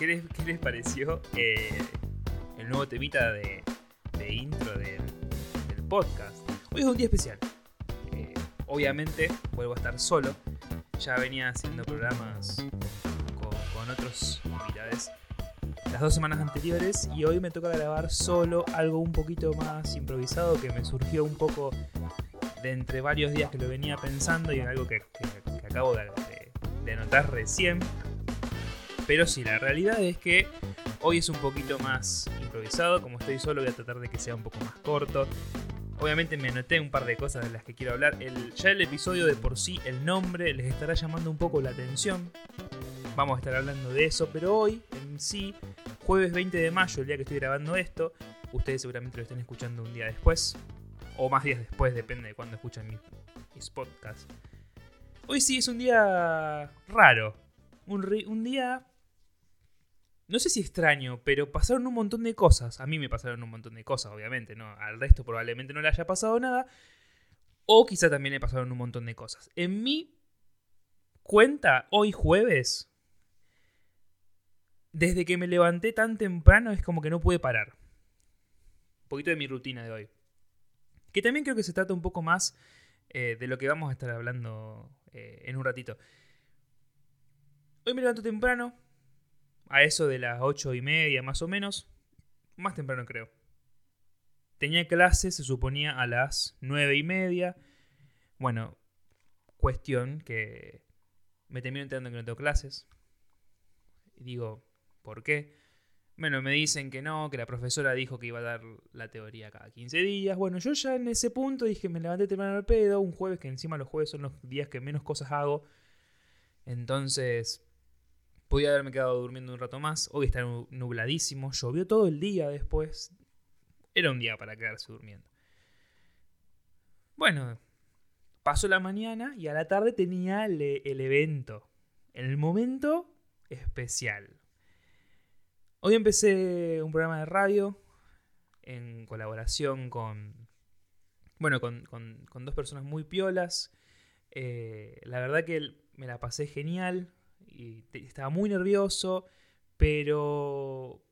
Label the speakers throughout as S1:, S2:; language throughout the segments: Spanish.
S1: ¿qué les, qué les pareció eh, el nuevo temita de, intro del, podcast? Hoy es un día especial. Eh, obviamente vuelvo a estar solo. Ya venía haciendo programas con, con otros invitados las dos semanas anteriores y hoy me toca grabar solo algo un poquito más improvisado que me surgió un poco de entre varios días que lo venía pensando y algo que, acabo de, de- de notar recién. Pero sí, la realidad es que hoy es un poquito más improvisado. Como estoy solo, voy a tratar de que sea un poco más corto. Obviamente me anoté un par de cosas de las que quiero hablar. Ya el episodio de por sí, el nombre, les estará llamando un poco la atención. Vamos a estar hablando de eso, pero hoy, en sí, jueves 20 de mayo, el día que estoy grabando esto, ustedes seguramente lo estén escuchando un día después, o más días después, depende de cuándo escuchan mis, podcasts. Hoy sí es un día raro, un día, no sé si extraño, pero pasaron un montón de cosas. A mí me pasaron un montón de cosas, obviamente, ¿no? Al resto probablemente no le haya pasado nada, o quizá también le pasaron un montón de cosas. En mi cuenta, hoy jueves, desde que me levanté tan temprano es como que no pude parar. Un poquito de mi rutina de hoy. Que también creo que se trata un poco más eh, de lo que vamos a estar hablando eh, en un ratito. Hoy me levanto temprano, a eso de las ocho y media más o menos. Más temprano creo. Tenía clase, se suponía a las nueve y media. Bueno, cuestión que me termino enterando que no tengo clases. Y digo, ¿por qué? Bueno, me dicen que no, que la profesora dijo que iba a dar la teoría cada 15 días. Bueno, yo ya en ese punto dije, me levanté temprano al pedo, un jueves, que encima los jueves son los días que menos cosas hago. Entonces, podía haberme quedado durmiendo un rato más. Hoy está nu- nubladísimo, llovió todo el día después. Era un día para quedarse durmiendo. Bueno, pasó la mañana y a la tarde tenía el, evento. El momento especial. Hoy empecé un programa de radio en colaboración con, bueno, con, con- dos personas muy piolas. Eh, la verdad que me la pasé genial y estaba muy nervioso, pero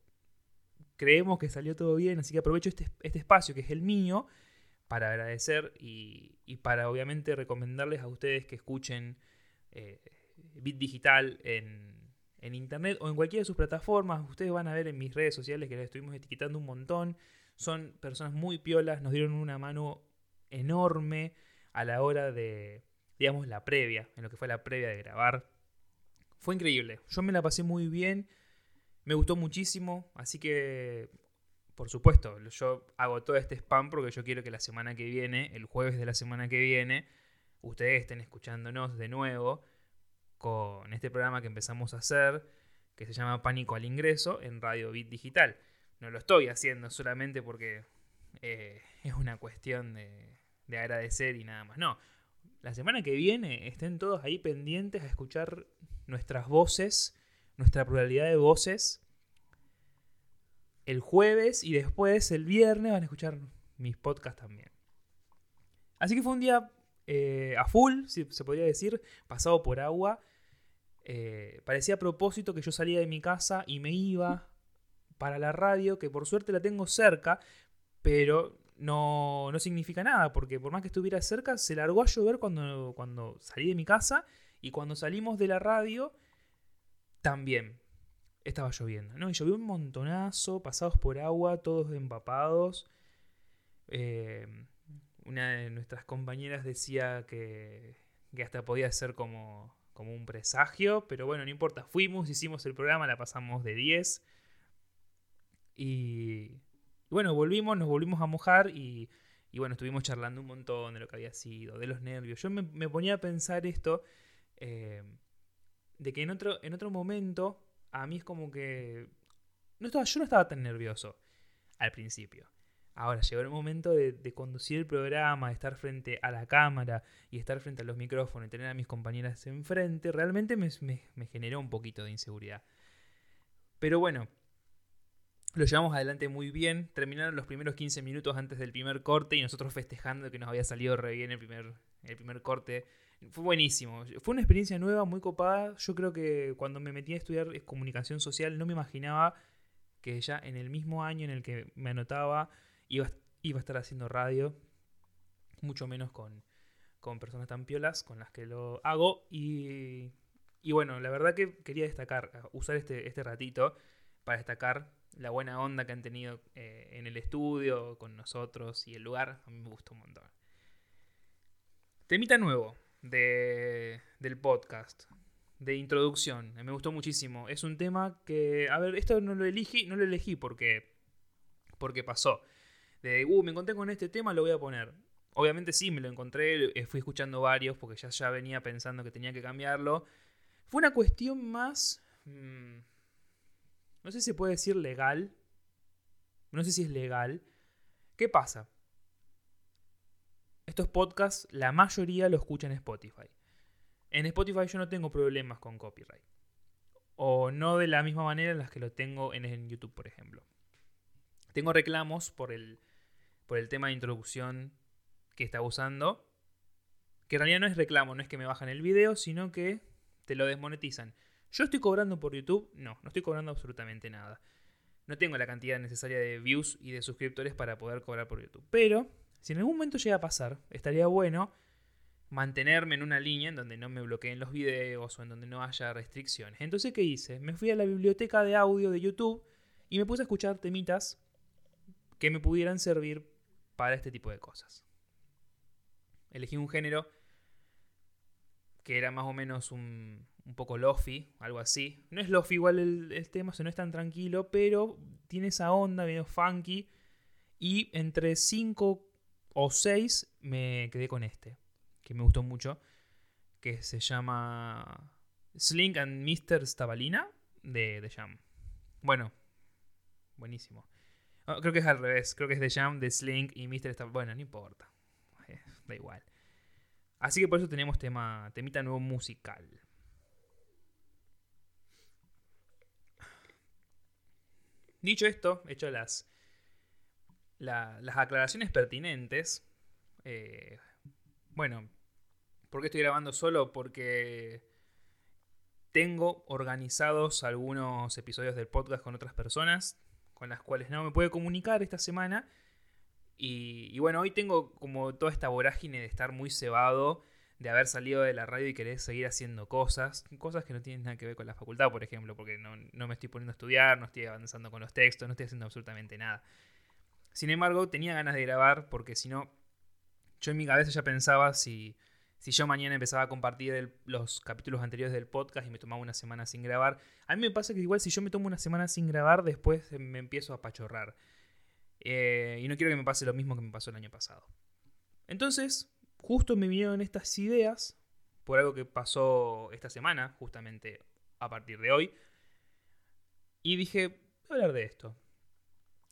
S1: creemos que salió todo bien, así que aprovecho este, este espacio que es el mío para agradecer y, y para obviamente recomendarles a ustedes que escuchen eh, Bit Digital en, en internet o en cualquiera de sus plataformas. Ustedes van a ver en mis redes sociales que les estuvimos etiquetando un montón. Son personas muy piolas, nos dieron una mano enorme a la hora de, digamos, la previa, en lo que fue la previa de grabar. Fue increíble. Yo me la pasé muy bien. Me gustó muchísimo. Así que, por supuesto, yo hago todo este spam porque yo quiero que la semana que viene, el jueves de la semana que viene, ustedes estén escuchándonos de nuevo con este programa que empezamos a hacer, que se llama Pánico al Ingreso, en Radio Bit Digital. No lo estoy haciendo solamente porque eh, es una cuestión de, de agradecer y nada más. No, la semana que viene estén todos ahí pendientes a escuchar nuestras voces, nuestra pluralidad de voces. El jueves y después el viernes van a escuchar mis podcasts también. Así que fue un día eh, a full, si se podría decir, pasado por agua. Eh, parecía a propósito que yo salía de mi casa y me iba para la radio, que por suerte la tengo cerca, pero no, no significa nada, porque por más que estuviera cerca, se largó a llover cuando, cuando salí de mi casa y cuando salimos de la radio, también estaba lloviendo, ¿no? Y llovió un montonazo, pasados por agua, todos empapados. Eh, una de nuestras compañeras decía que, que hasta podía ser como, como un presagio, pero bueno, no importa, fuimos, hicimos el programa, la pasamos de 10. Y bueno, volvimos, nos volvimos a mojar y, y bueno, estuvimos charlando un montón de lo que había sido, de los nervios. Yo me, ponía a pensar esto, eh, de que en otro, en otro momento, a mí es como que... No estaba, yo no estaba tan nervioso al principio. Ahora llegó el momento de, conducir el programa, de estar frente a la cámara y estar frente a los micrófonos y tener a mis compañeras enfrente, realmente me, me- me generó un poquito de inseguridad. Pero bueno, lo llevamos adelante muy bien. Terminaron los primeros 15 minutos antes del primer corte y nosotros festejando que nos había salido re bien el primer, el primer corte. Fue buenísimo. Fue una experiencia nueva, muy copada. Yo creo que cuando me metí a estudiar comunicación social no me imaginaba que ya en el mismo año en el que me anotaba iba, iba a estar haciendo radio. Mucho menos con, con personas tan piolas con las que lo hago. Y, y bueno, la verdad que quería destacar, usar este, este ratito para destacar la buena onda que han tenido eh, en el estudio, con nosotros y el lugar. A mí me gustó un montón. Temita nuevo de, del podcast, de introducción. Me gustó muchísimo. Es un tema que, a ver, esto no lo elegí, no lo elegí porque, porque pasó. De, uh, me encontré con este tema, lo voy a poner. Obviamente sí, me lo encontré, eh, fui escuchando varios porque ya, ya venía pensando que tenía que cambiarlo. Fue una cuestión más... Mm, no sé si se puede decir legal. No sé si es legal. ¿Qué pasa? Estos podcasts, la mayoría lo escuchan en Spotify. En Spotify yo no tengo problemas con copyright. O no de la misma manera en las que lo tengo en, YouTube, por ejemplo. Tengo reclamos por el, por el tema de introducción que está usando. Que en realidad no es reclamo, no es que me bajan el video, sino que te lo desmonetizan. ¿Yo estoy cobrando por YouTube? No, no estoy cobrando absolutamente nada. No tengo la cantidad necesaria de views y de suscriptores para poder cobrar por YouTube. Pero, si en algún momento llega a pasar, estaría bueno mantenerme en una línea en donde no me bloqueen los videos o en donde no haya restricciones. Entonces, ¿qué hice? Me fui a la biblioteca de audio de YouTube y me puse a escuchar temitas que me pudieran servir para este tipo de cosas. Elegí un género que era más o menos un, un poco lofi, algo así. No es lofi igual el, tema, o no es tan tranquilo, pero tiene esa onda medio funky. Y entre 5 o 6 me quedé con este, que me gustó mucho, que se llama Slink and Mr. Stabalina de The Jam. Bueno, buenísimo. Oh, creo que es al revés, creo que es The Jam, de Slink y Mr. Stabalina. Bueno, no importa, eh, da igual. Así que por eso tenemos tema, temita nuevo musical. Dicho esto, hecho las, las aclaraciones pertinentes, eh, bueno, ¿por qué estoy grabando solo? Porque tengo organizados algunos episodios del podcast con otras personas con las cuales no me puedo comunicar esta semana. Y, y, bueno, hoy tengo como toda esta vorágine de estar muy cebado de haber salido de la radio y querer seguir haciendo cosas, cosas que no tienen nada que ver con la facultad, por ejemplo, porque no, me estoy poniendo a estudiar, no estoy avanzando con los textos, no estoy haciendo absolutamente nada. Sin embargo, tenía ganas de grabar porque si no, yo en mi cabeza ya pensaba si, si yo mañana empezaba a compartir los capítulos anteriores del podcast y me tomaba una semana sin grabar, a mí me pasa que igual si yo me tomo una semana sin grabar, después me empiezo a pachorrar. Eh, y no quiero que me pase lo mismo que me pasó el año pasado. Entonces, justo me vinieron estas ideas por algo que pasó esta semana, justamente a partir de hoy. Y dije, voy a hablar de esto.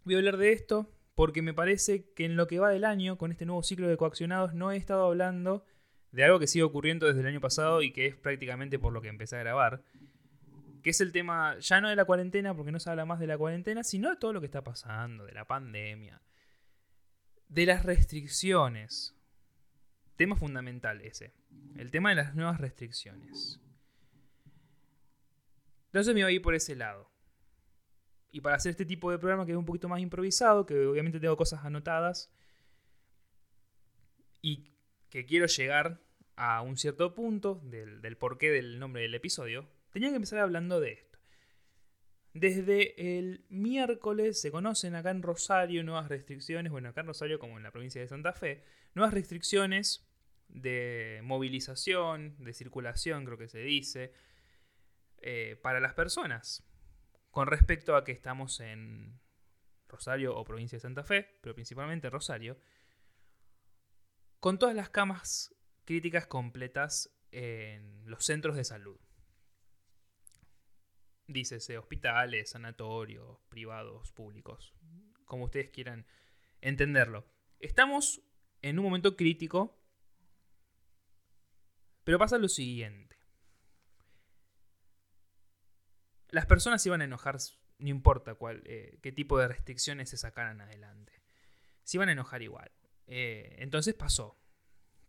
S1: Voy a hablar de esto porque me parece que en lo que va del año, con este nuevo ciclo de coaccionados, no he estado hablando de algo que sigue ocurriendo desde el año pasado y que es prácticamente por lo que empecé a grabar. Que es el tema, ya no de la cuarentena, porque no se habla más de la cuarentena, sino de todo lo que está pasando, de la pandemia, de las restricciones, Tema fundamental ese. El tema de las nuevas restricciones. Entonces me voy a ir por ese lado. Y para hacer este tipo de programa que es un poquito más improvisado, que obviamente tengo cosas anotadas, y que quiero llegar a un cierto punto del, del porqué del nombre del episodio, tenía que empezar hablando de esto. Desde el miércoles se conocen acá en Rosario nuevas restricciones, bueno, acá en Rosario como en la provincia de Santa Fe, nuevas restricciones de movilización, de circulación, creo que se dice, eh, para las personas. Con respecto a que estamos en Rosario o provincia de Santa Fe, pero principalmente Rosario, con todas las camas críticas completas en los centros de salud. Dícese hospitales, sanatorios, privados, públicos, como ustedes quieran entenderlo. Estamos en un momento crítico pero pasa lo siguiente. Las personas se iban a enojar, no importa cuál, eh, qué tipo de restricciones se sacaran adelante. Se iban a enojar igual. Eh, entonces pasó.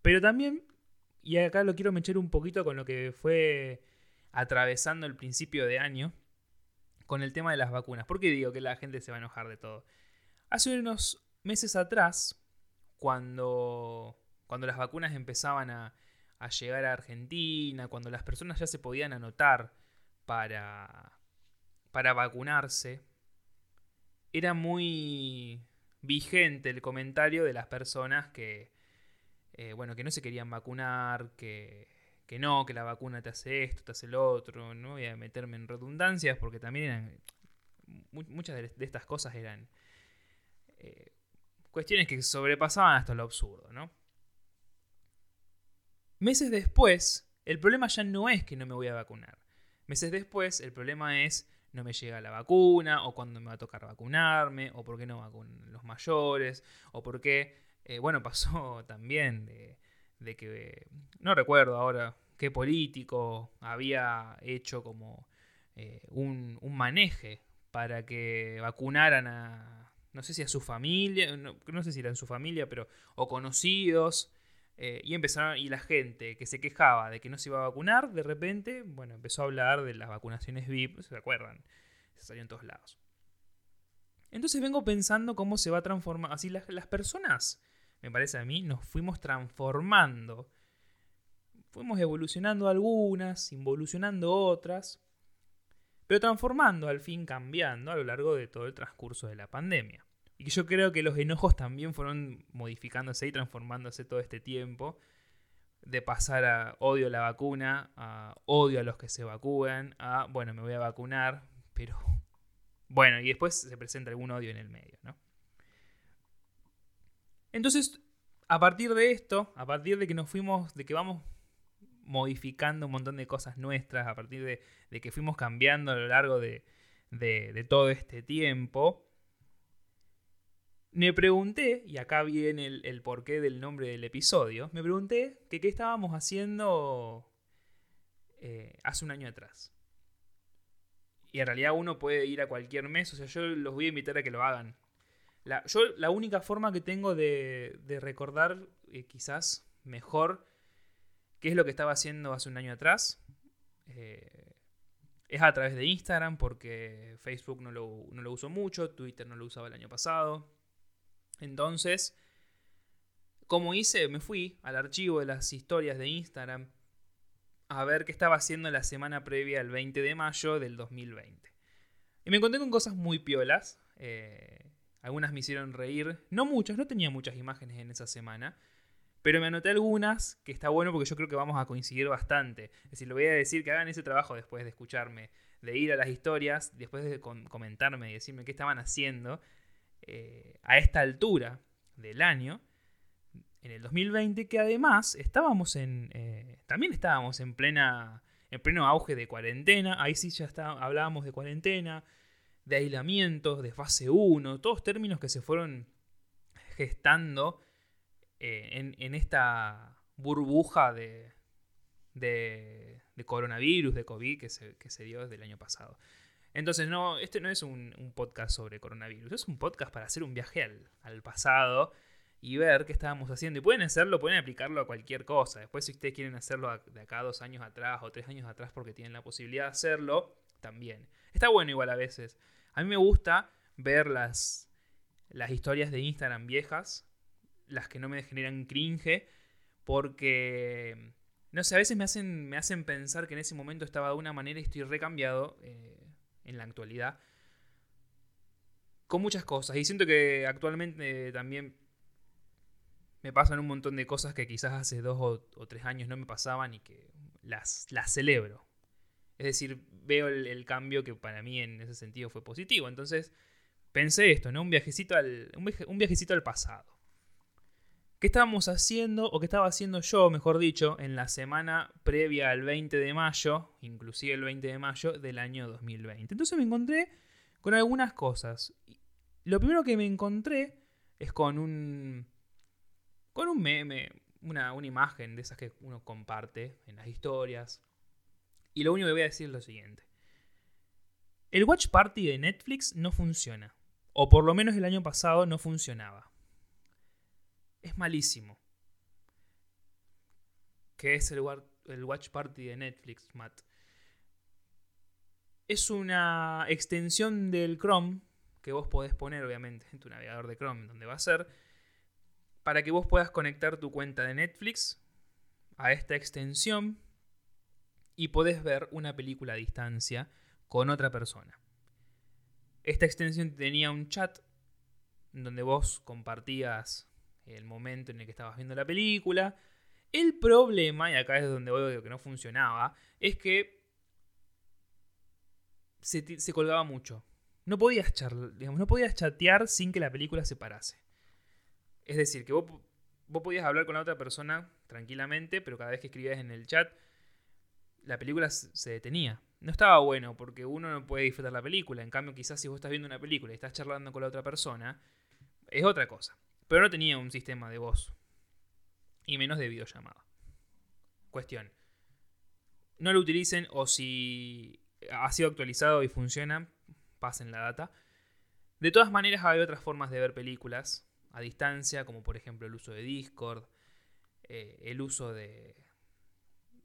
S1: Pero también y acá lo quiero mechar un poquito con lo que fue atravesando el principio de año con el tema de las vacunas. ¿Por qué digo que la gente se va a enojar de todo? Hace unos meses atrás, cuando, cuando las vacunas empezaban a, a llegar a Argentina, cuando las personas ya se podían anotar para, para vacunarse, era muy vigente el comentario de las personas que, eh, bueno, que no se querían vacunar, que, que, no, que la vacuna te hace esto, te hace lo otro. No voy a meterme en redundancias porque también eran, muchas de, estas cosas eran eh, cuestiones que sobrepasaban hasta lo absurdo, ¿no? Meses después, el problema ya no es que no me voy a vacunar. Meses después, el problema es no me llega la vacuna, o cuándo me va a tocar vacunarme, o por qué no vacunan los mayores, o por qué, eh, bueno, pasó también de, que, no recuerdo ahora qué político había hecho como eh, un, un maneje para que vacunaran a, no sé si a su familia, no, no sé si era en su familia, pero, o conocidos, eh, y empezaron, y la gente que se quejaba de que no se iba a vacunar, de repente, bueno, empezó a hablar de las vacunaciones VIP, ¿se acuerdan? Se salió en todos lados. Entonces vengo pensando cómo se va a transformar. Así las, las personas, me parece a mí, nos fuimos transformando. Fuimos evolucionando algunas, involucionando otras, pero transformando, al fin cambiando a lo largo de todo el transcurso de la pandemia. Y yo creo que los enojos también fueron modificándose y transformándose todo este tiempo. De pasar a odio la vacuna, a odio a los que se vacúan, a bueno, me voy a vacunar, pero bueno, y después se presenta algún odio en el medio, ¿no? Entonces, a partir de esto, a partir de que nos fuimos, de que vamos modificando un montón de cosas nuestras, a partir de, que fuimos cambiando a lo largo de, de todo este tiempo, me pregunté, y acá viene el, porqué del nombre del episodio, me pregunté que qué estábamos haciendo eh, hace un año atrás. Y en realidad uno puede ir a cualquier mes, o sea, yo los voy a invitar a que lo hagan. La, yo la única forma que tengo de, recordar eh, quizás mejor qué es lo que estaba haciendo hace un año atrás eh, es a través de Instagram, porque Facebook no lo, no lo uso mucho, Twitter no lo usaba el año pasado. Entonces, como hice, me fui al archivo de las historias de Instagram a ver qué estaba haciendo la semana previa al 20 de mayo del 2020. Y me encontré con cosas muy piolas. Eh, algunas me hicieron reír. No muchas, no tenía muchas imágenes en esa semana. Pero me anoté algunas que está bueno porque yo creo que vamos a coincidir bastante. Es decir, le voy a decir que hagan ese trabajo después de escucharme, de ir a las historias, después de comentarme y decirme qué estaban haciendo. Eh, a esta altura del año, en el 2020, que además estábamos en. Eh, también estábamos en plena. en pleno auge de cuarentena. Ahí sí ya está, hablábamos de cuarentena, de aislamientos, de fase 1, todos términos que se fueron gestando eh, en, esta burbuja de, de, coronavirus, de COVID que se, que se dio desde el año pasado. Entonces, no, este no es un, podcast sobre coronavirus, es un podcast para hacer un viaje al, pasado y ver qué estábamos haciendo. Y pueden hacerlo, pueden aplicarlo a cualquier cosa. Después, si ustedes quieren hacerlo de acá dos años atrás o tres años atrás porque tienen la posibilidad de hacerlo, también. Está bueno igual a veces. A mí me gusta ver las, las historias de Instagram viejas, las que no me generan cringe, porque, no sé, a veces me hacen, me hacen pensar que en ese momento estaba de una manera y estoy recambiado. Eh, en la actualidad. Con muchas cosas. Y siento que actualmente también me pasan un montón de cosas que quizás hace dos o, tres años no me pasaban y que las, las celebro. Es decir, veo el, cambio que para mí en ese sentido fue positivo. Entonces pensé esto, ¿no? Un viajecito al, un viajecito al pasado. ¿Qué estábamos haciendo, o qué estaba haciendo yo, mejor dicho, en la semana previa al 20 de mayo, inclusive el 20 de mayo del año 2020? Entonces me encontré con algunas cosas. Lo primero que me encontré es con un. con un meme, una, una imagen de esas que uno comparte en las historias. Y lo único que voy a decir es lo siguiente. El Watch Party de Netflix no funciona. O por lo menos el año pasado no funcionaba es malísimo. que es el, el Watch Party de Netflix, Matt. Es una extensión del Chrome que vos podés poner, obviamente, en tu navegador de Chrome, donde va a ser, para que vos puedas conectar tu cuenta de Netflix a esta extensión y podés ver una película a distancia con otra persona. Esta extensión tenía un chat donde vos compartías el momento en el que estabas viendo la película. El problema, y acá es donde veo que no funcionaba, es que se, colgaba mucho. No podías, digamos, no podías chatear sin que la película se parase. Es decir, que vos, vos podías hablar con la otra persona tranquilamente, pero cada vez que escribías en el chat, la película se detenía. No estaba bueno porque uno no puede disfrutar la película. En cambio, quizás si vos estás viendo una película y estás charlando con la otra persona, es otra cosa. Pero no tenía un sistema de voz. Y menos de videollamada. Cuestión. No lo utilicen o si ha sido actualizado y funciona, pasen la data. De todas maneras, hay otras formas de ver películas a distancia, como por ejemplo el uso de Discord, eh, el uso de,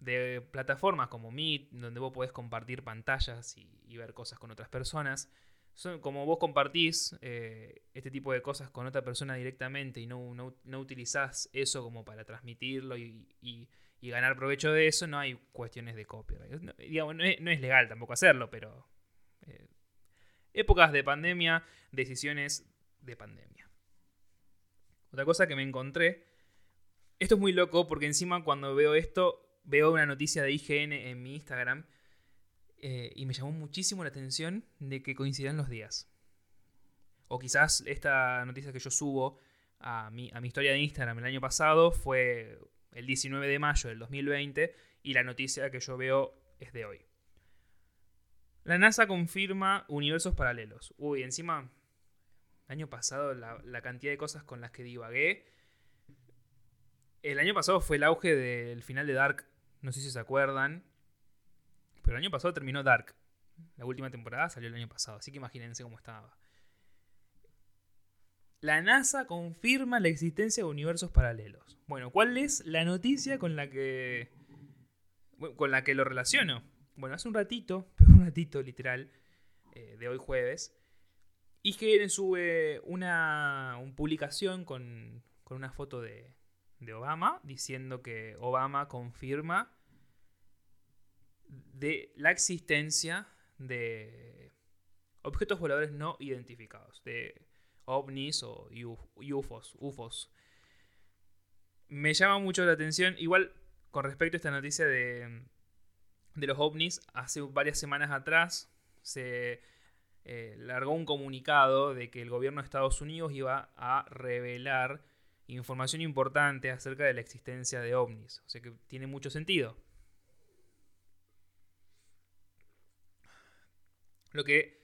S1: de plataformas como Meet, donde vos podés compartir pantallas y, ver cosas con otras personas. Son, como vos compartís eh, este tipo de cosas con otra persona directamente y no, no, utilizás eso como para transmitirlo y, ganar provecho de eso, no hay cuestiones de copyright. No, digamos, no, es, legal tampoco hacerlo, pero... Eh, épocas de pandemia, decisiones de pandemia. Otra cosa que me encontré, esto es muy loco porque encima cuando veo esto veo una noticia de IGN en mi Instagram eh, y me llamó muchísimo la atención de que coincidan los días. O quizás esta noticia que yo subo a mi, a mi historia de Instagram el año pasado fue el 19 de mayo del 2020 y la noticia que yo veo es de hoy. La NASA confirma universos paralelos. Uy, encima, el año pasado la, la cantidad de cosas con las que divagué. El año pasado fue el auge del final de Dark no sé si se acuerdan. Pero el año pasado terminó Dark. La última temporada salió el año pasado, así que imagínense cómo estaba. La NASA confirma la existencia de universos paralelos. Bueno, ¿cuál es la noticia con la que con la que lo relaciono? Bueno, hace un ratito, pero un ratito literal, eh, de hoy jueves, IGN sube una, una publicación con, con una foto de, de Obama diciendo que Obama confirma de la existencia de objetos voladores no identificados, de ovnis o UFOs, UFOs. Me llama mucho la atención, igual con respecto a esta noticia de, de los ovnis, hace varias semanas atrás se eh, largó un comunicado de que el gobierno de Estados Unidos iba a revelar información importante acerca de la existencia de ovnis. O sea que tiene mucho sentido. Lo que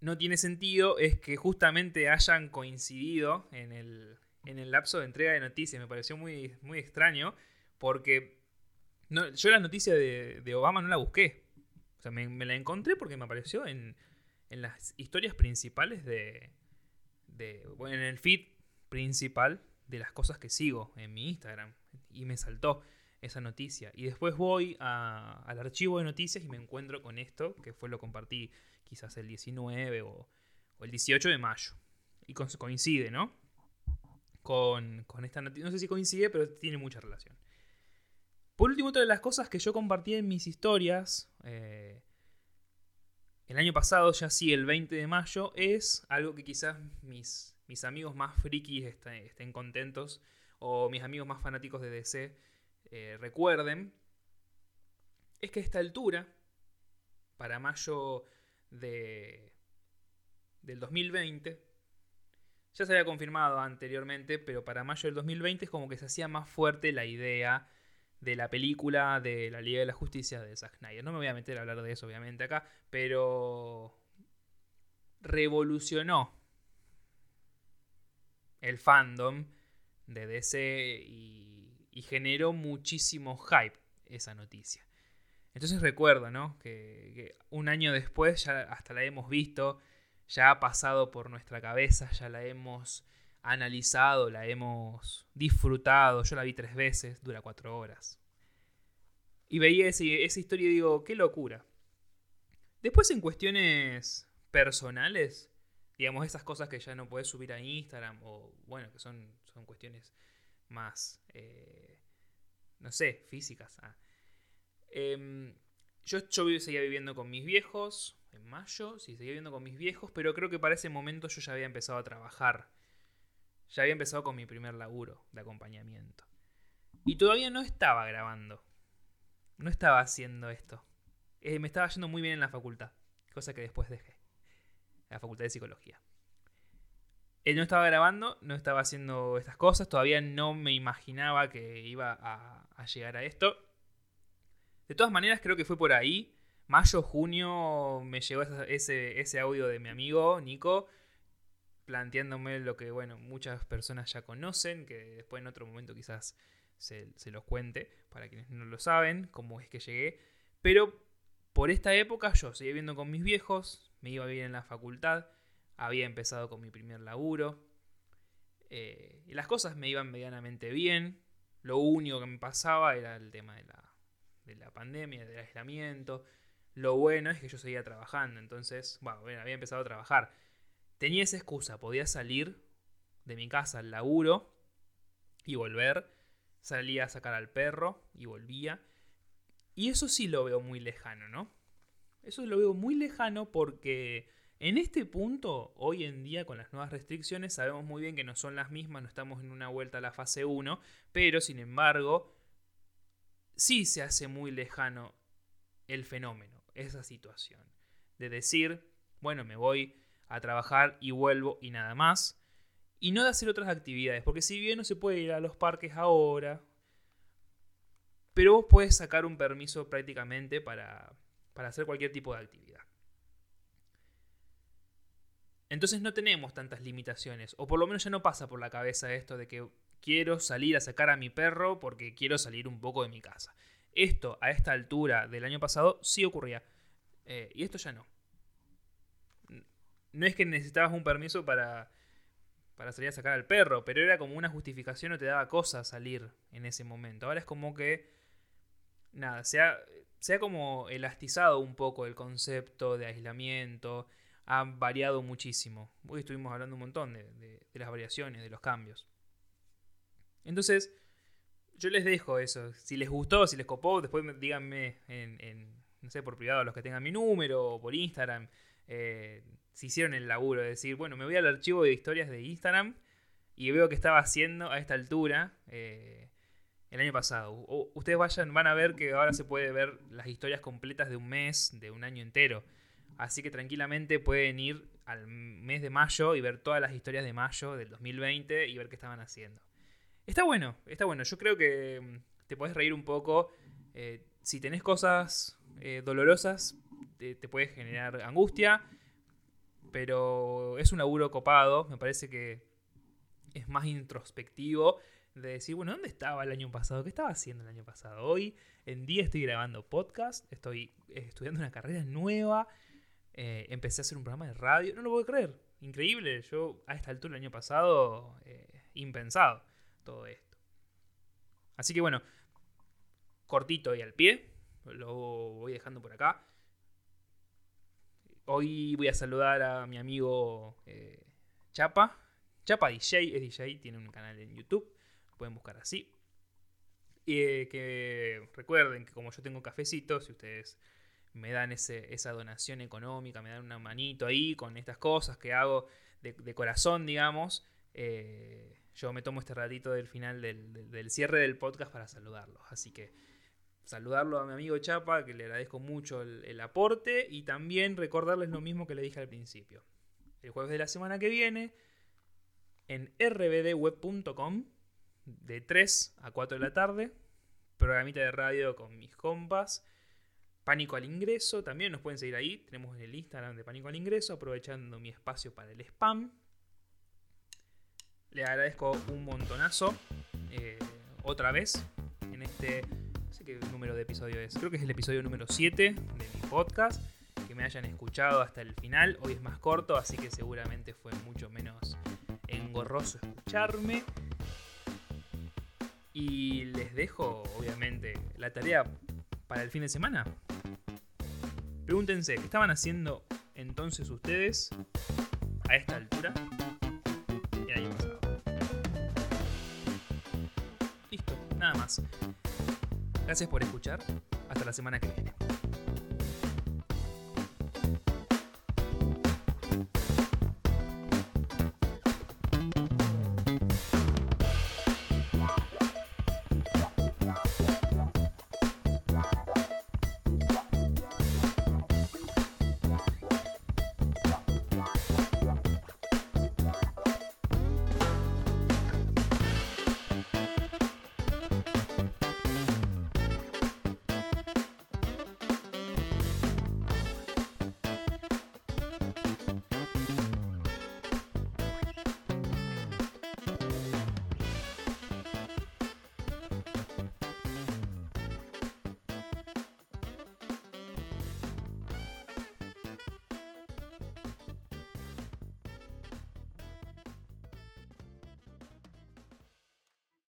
S1: no tiene sentido es que justamente hayan coincidido en el, en el lapso de entrega de noticias. Me pareció muy, muy extraño porque yo la noticia de, Obama no la busqué. O sea, me, la encontré porque me apareció en, en las historias principales de, de bueno, en el feed principal de las cosas que sigo en mi Instagram. Y me saltó esa noticia. Y después voy al archivo de noticias y me encuentro con esto, que fue lo compartí quizás el 19 o, el 18 de mayo. Y coincide, ¿no? Con, esta noticia. No sé si coincide, pero tiene mucha relación. Por último, otra de las cosas que yo compartí en mis historias eh, el año pasado, ya sí, el 20 de mayo, es algo que quizás mis mis amigos más frikis estén, contentos o mis amigos más fanáticos de DC eh, recuerden, es que a esta altura, para mayo de, del 2020, ya se había confirmado anteriormente, pero para mayo del 2020 es como que se hacía más fuerte la idea de la película de la Liga de la Justicia de Zack Snyder. No me voy a meter a hablar de eso, obviamente, acá, pero revolucionó el fandom de DC y, generó muchísimo hype esa noticia. Entonces recuerdo, ¿no? Que, un año después ya hasta la hemos visto, ya ha pasado por nuestra cabeza, ya la hemos analizado, la hemos disfrutado. Yo la vi tres veces, dura cuatro horas. Y veía esa historia y digo, qué locura. Después en cuestiones personales, digamos, esas cosas que ya no puedes subir a Instagram, o bueno, que son, son cuestiones más, eh, no sé, físicas. Ah. Em, yo, yo seguía viviendo con mis viejos, en mayo, sí, seguía viviendo con mis viejos, pero creo que para ese momento yo ya había empezado a trabajar. Ya había empezado con mi primer laburo de acompañamiento. Y todavía no estaba grabando. No estaba haciendo esto. Eh, me estaba yendo muy bien en la facultad, cosa que después dejé. La facultad de psicología. Él no estaba grabando, no estaba haciendo estas cosas, todavía no me imaginaba que iba a, llegar a esto. De todas maneras, creo que fue por ahí. Mayo, junio, me llegó ese, ese audio de mi amigo Nico, planteándome lo que, bueno, muchas personas ya conocen, que después en otro momento quizás se, los cuente, para quienes no lo saben, cómo es que llegué. Pero por esta época yo seguía viviendo con mis viejos, me iba bien en la facultad, había empezado con mi primer laburo. Eh, y las cosas me iban medianamente bien. Lo único que me pasaba era el tema de la, de la pandemia, del aislamiento. Lo bueno es que yo seguía trabajando, entonces, bueno, había empezado a trabajar. Tenía esa excusa, podía salir de mi casa al laburo y volver. Salía a sacar al perro y volvía. Y eso sí lo veo muy lejano, ¿no? Eso lo veo muy lejano porque en este punto, hoy en día con las nuevas restricciones, sabemos muy bien que no son las mismas, no estamos en una vuelta a la fase 1, pero sin embargo, sí se hace muy lejano el fenómeno, esa situación. De decir, bueno, me voy a trabajar y vuelvo y nada más. Y no de hacer otras actividades, porque si bien no se puede ir a los parques ahora, pero vos puedes sacar un permiso prácticamente para, para hacer cualquier tipo de actividad. Entonces no tenemos tantas limitaciones, o por lo menos ya no pasa por la cabeza esto de que quiero salir a sacar a mi perro porque quiero salir un poco de mi casa. Esto a esta altura del año pasado sí ocurría, eh, y esto ya no. No es que necesitabas un permiso para, para salir a sacar al perro, pero era como una justificación o te daba cosa salir en ese momento. Ahora es como que, nada, se ha, se ha como elastizado un poco el concepto de aislamiento, ha variado muchísimo. Hoy estuvimos hablando un montón de, las variaciones, de los cambios. Entonces, yo les dejo eso. Si les gustó, si les copó, después díganme en, no sé, por privado, los que tengan mi número o por Instagram. Eh, si hicieron el laburo de decir, bueno, me voy al archivo de historias de Instagram y veo que estaba haciendo a esta altura eh, el año pasado. ustedes vayan, van a ver que ahora se puede ver las historias completas de un mes, de un año entero. Así que tranquilamente pueden ir al mes de mayo y ver todas las historias de mayo del 2020 y ver qué estaban haciendo. Está bueno, está bueno. Yo creo que mm, te puedes reír un poco. Eh, si tenés cosas eh, dolorosas, te, te, puede generar angustia. Pero es un laburo copado. Me parece que es más introspectivo de decir, bueno, ¿dónde estaba el año pasado? ¿Qué estaba haciendo el año pasado? Hoy en día estoy grabando podcast, estoy estudiando una carrera nueva eh, empecé a hacer un programa de radio. No lo puedo creer. Increíble. Yo a esta altura el año pasado, eh, impensado todo esto. Así que bueno, cortito y al pie. Lo voy dejando por acá. Hoy voy a saludar a mi amigo eh, Chapa. Chapa DJ, es DJ, tiene un canal en YouTube. pueden buscar así. Y que recuerden que como yo tengo cafecito, si ustedes me dan esa donación económica, me dan una manito ahí con estas cosas que hago de, corazón, digamos. Eh, yo me tomo este ratito del final del, cierre del podcast para saludarlos. Así que saludarlo a mi amigo Chapa, que le agradezco mucho el, aporte, y también recordarles lo mismo que le dije al principio. El jueves de la semana que viene, en rbdweb.com, de 3 a 4 de la tarde, programita de radio con mis compas Pánico al Ingreso, también nos pueden seguir ahí. Tenemos el Instagram de Pánico al Ingreso, aprovechando mi espacio para el spam. Le agradezco un montonazo eh, otra vez en este, no sé qué número de episodio es, creo que es el episodio número 7 de mi podcast. Que me hayan escuchado hasta el final. Hoy es más corto, así que seguramente fue mucho menos engorroso escucharme. Y les dejo, obviamente, la tarea para el fin de semana. Pregúntense, ¿qué estaban haciendo entonces ustedes a esta altura el año pasado? Listo, nada más. Gracias por escuchar. Hasta la semana que viene.